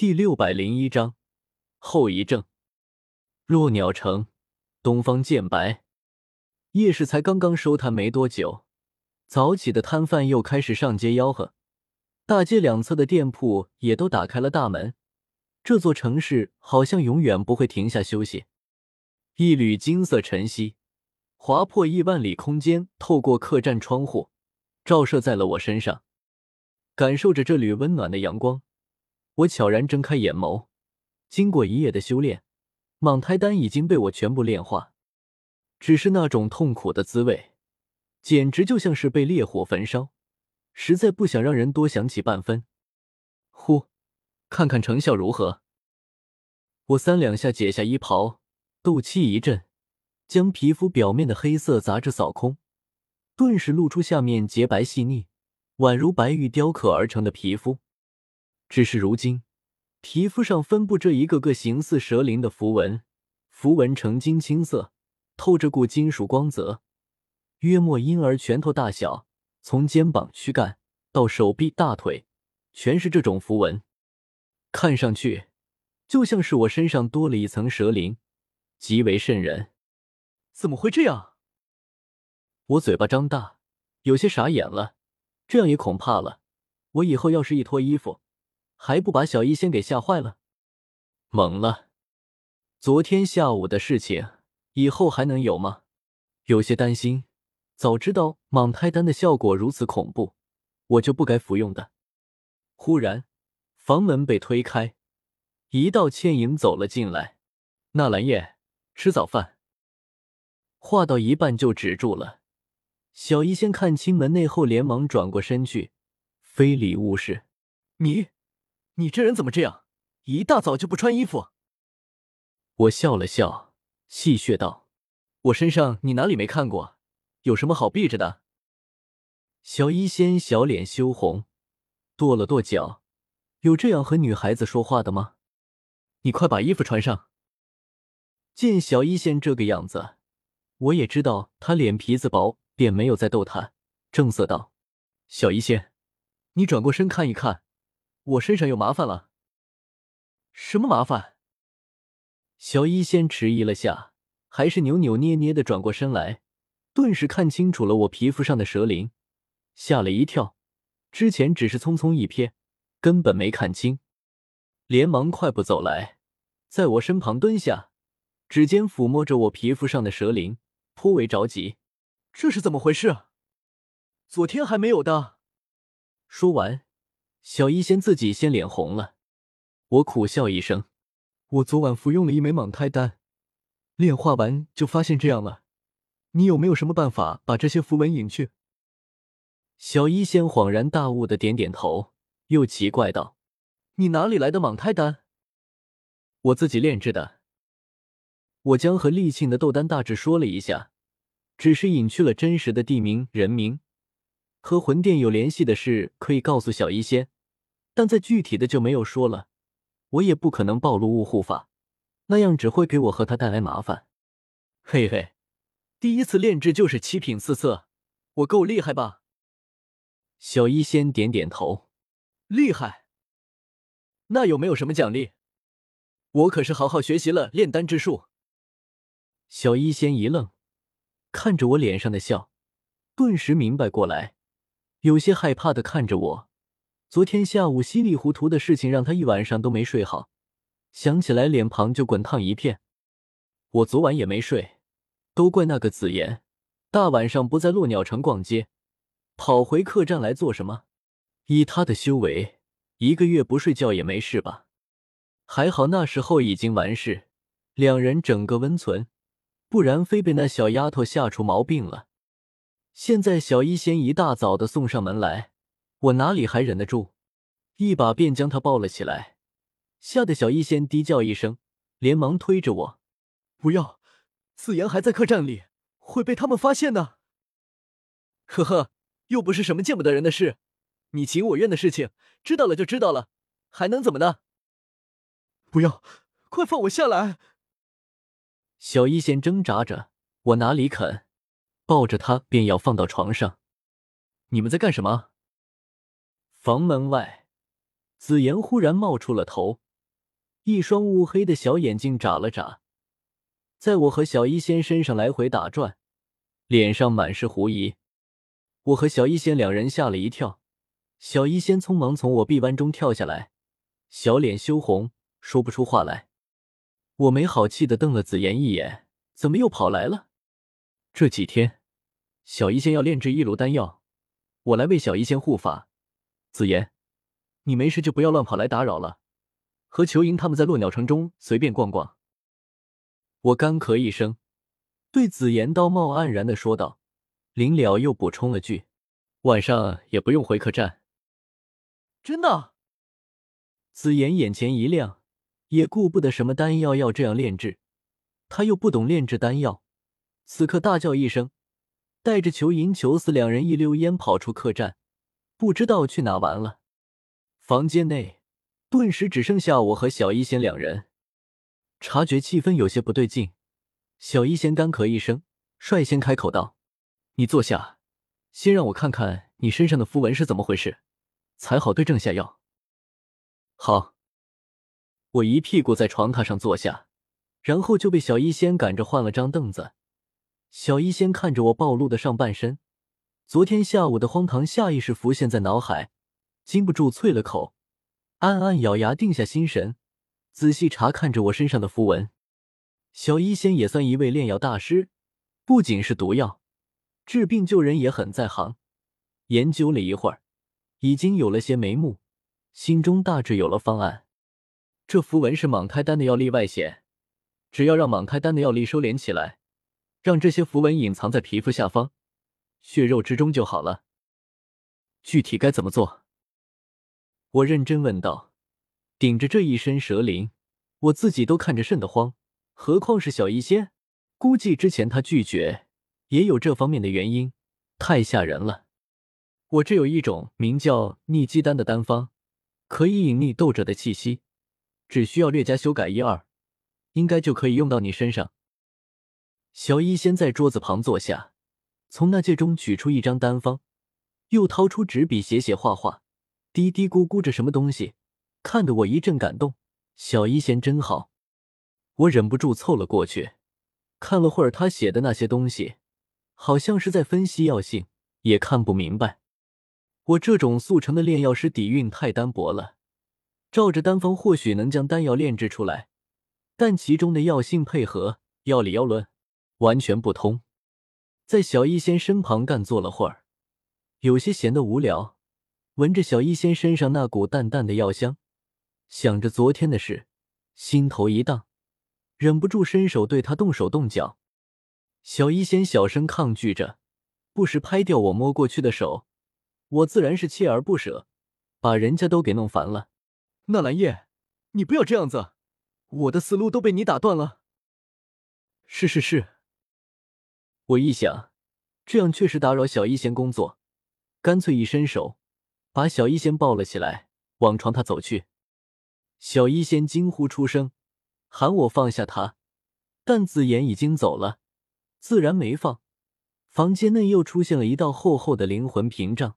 第六百零一章后遗症。落鸟城，东方渐白。夜市才刚刚收摊没多久，早起的摊贩又开始上街吆喝，大街两侧的店铺也都打开了大门。这座城市好像永远不会停下休息。一缕金色晨曦划破亿万里空间，透过客栈窗户，照射在了我身上，感受着这缕温暖的阳光。我悄然睁开眼眸，经过一夜的修炼，蟒胎丹已经被我全部炼化。只是那种痛苦的滋味，简直就像是被烈火焚烧，实在不想让人多想起半分。呼，看看成效如何？我三两下解下衣袍，斗气一震，将皮肤表面的黑色杂质扫空，顿时露出下面洁白细腻、宛如白玉雕刻而成的皮肤。只是如今，皮肤上分布着一个个形似蛇鳞的符文，符文呈金青色，透着股金属光泽，约莫婴儿拳头大小，从肩膀、躯干到手臂、大腿，全是这种符文，看上去就像是我身上多了一层蛇鳞，极为瘆人。怎么会这样？我嘴巴张大，有些傻眼了。这样也恐怕了。我以后要是一脱衣服。还不把小医仙给吓坏了？懵了，昨天下午的事情以后还能有吗？有些担心。早知道蟒胎丹的效果如此恐怖，我就不该服用的。忽然，房门被推开，一道倩影走了进来。纳兰叶，吃早饭。话到一半就止住了。小医仙看清门内后，连忙转过身去，非礼勿视。你。你这人怎么这样？一大早就不穿衣服。我笑了笑，戏谑道：“我身上你哪里没看过？有什么好避着的？”小医仙小脸羞红，跺了跺脚：“有这样和女孩子说话的吗？你快把衣服穿上。”见小医仙这个样子，我也知道她脸皮子薄，便没有再逗她，正色道：“小医仙，你转过身看一看。”我身上有麻烦了，什么麻烦？小医仙迟疑了下，还是扭扭捏捏的转过身来，顿时看清楚了我皮肤上的蛇鳞，吓了一跳。之前只是匆匆一瞥，根本没看清，连忙快步走来，在我身旁蹲下，指尖抚摸着我皮肤上的蛇鳞，颇为着急。这是怎么回事？昨天还没有的。说完。小医仙自己先脸红了，我苦笑一声：“我昨晚服用了一枚蟒胎丹，炼化完就发现这样了。你有没有什么办法把这些符文隐去？”小医仙恍然大悟的点点头，又奇怪道：“你哪里来的蟒胎丹？”“我自己炼制的。”我将和厉庆的斗丹大致说了一下，只是隐去了真实的地名人名。和魂殿有联系的事可以告诉小医仙，但再具体的就没有说了。我也不可能暴露雾护法，那样只会给我和他带来麻烦。嘿嘿，第一次炼制就是七品四色，我够厉害吧？小医仙点点头，厉害。那有没有什么奖励？我可是好好学习了炼丹之术。小医仙一愣，看着我脸上的笑，顿时明白过来。有些害怕的看着我，昨天下午稀里糊涂的事情让他一晚上都没睡好，想起来脸庞就滚烫一片。我昨晚也没睡，都怪那个紫妍，大晚上不在落鸟城逛街，跑回客栈来做什么？以他的修为，一个月不睡觉也没事吧？还好那时候已经完事，两人整个温存，不然非被那小丫头吓出毛病了。现在小医仙一大早的送上门来，我哪里还忍得住，一把便将她抱了起来，吓得小医仙低叫一声，连忙推着我：“不要，紫妍还在客栈里，会被他们发现的。”呵呵，又不是什么见不得人的事，你情我愿的事情，知道了就知道了，还能怎么的？不要，快放我下来！小医仙挣扎着，我哪里肯。抱着他便要放到床上，你们在干什么？房门外，紫妍忽然冒出了头，一双乌黑的小眼睛眨了眨，在我和小医仙身上来回打转，脸上满是狐疑。我和小医仙两人吓了一跳，小医仙匆忙从我臂弯中跳下来，小脸羞红，说不出话来。我没好气的瞪了紫妍一眼，怎么又跑来了？这几天，小医仙要炼制一炉丹药，我来为小医仙护法。紫妍，你没事就不要乱跑来打扰了。和裘莹他们在落鸟城中随便逛逛。我干咳一声，对紫妍道貌岸然的说道，临了又补充了句：“晚上也不用回客栈。”真的？紫妍眼前一亮，也顾不得什么丹药要这样炼制，他又不懂炼制丹药，此刻大叫一声，带着裘银、裘四两人一溜烟跑出客栈，不知道去哪玩了。房间内。顿时只剩下我和小医仙两人，察觉气氛有些不对劲，小医仙干咳一声，率先开口道：“你坐下，先让我看看你身上的符文是怎么回事，才好对症下药。”好，我一屁股在床榻上坐下，然后就被小医仙赶着换了张凳子。小医仙看着我暴露的上半身，昨天下午的荒唐下意识浮现在脑海，禁不住啐了口。暗暗咬牙，定下心神，仔细查看着我身上的符文。小医仙也算一位炼药大师，不仅是毒药，治病救人也很在行。研究了一会儿，已经有了些眉目，心中大致有了方案。这符文是蟒胎丹的药力外显，只要让蟒胎丹的药力收敛起来，让这些符文隐藏在皮肤下方、血肉之中就好了。具体该怎么做？我认真问道：“顶着这一身蛇鳞，我自己都看着瘆得慌，何况是小医仙？估计之前他拒绝也有这方面的原因，太吓人了。我这有一种名叫逆鸡丹的丹方，可以隐匿斗者的气息，只需要略加修改一二，应该就可以用到你身上。”小医仙在桌子旁坐下，从那戒中取出一张丹方，又掏出纸笔写写画画。嘀嘀咕咕着什么东西，看得我一阵感动。小医仙真好，我忍不住凑了过去，看了会儿他写的那些东西，好像是在分析药性，也看不明白。我这种速成的炼药师底蕴太单薄了，照着丹方或许能将丹药炼制出来，但其中的药性配合、药理、药论完全不通。在小医仙身旁干坐了会儿，有些闲得无聊。闻着小医仙身上那股淡淡的药香，想着昨天的事，心头一荡，忍不住伸手对他动手动脚。小医仙小声抗拒着，不时拍掉我摸过去的手，我自然是锲而不舍，把人家都给弄烦了。纳兰叶，你不要这样子，我的思路都被你打断了。是是是，我一想，这样确实打扰小医仙工作，干脆一伸手。把小医仙抱了起来，往床榻走去。小医仙惊呼出声，喊我放下他，但子妍已经走了，自然没放。房间内又出现了一道厚厚的灵魂屏障。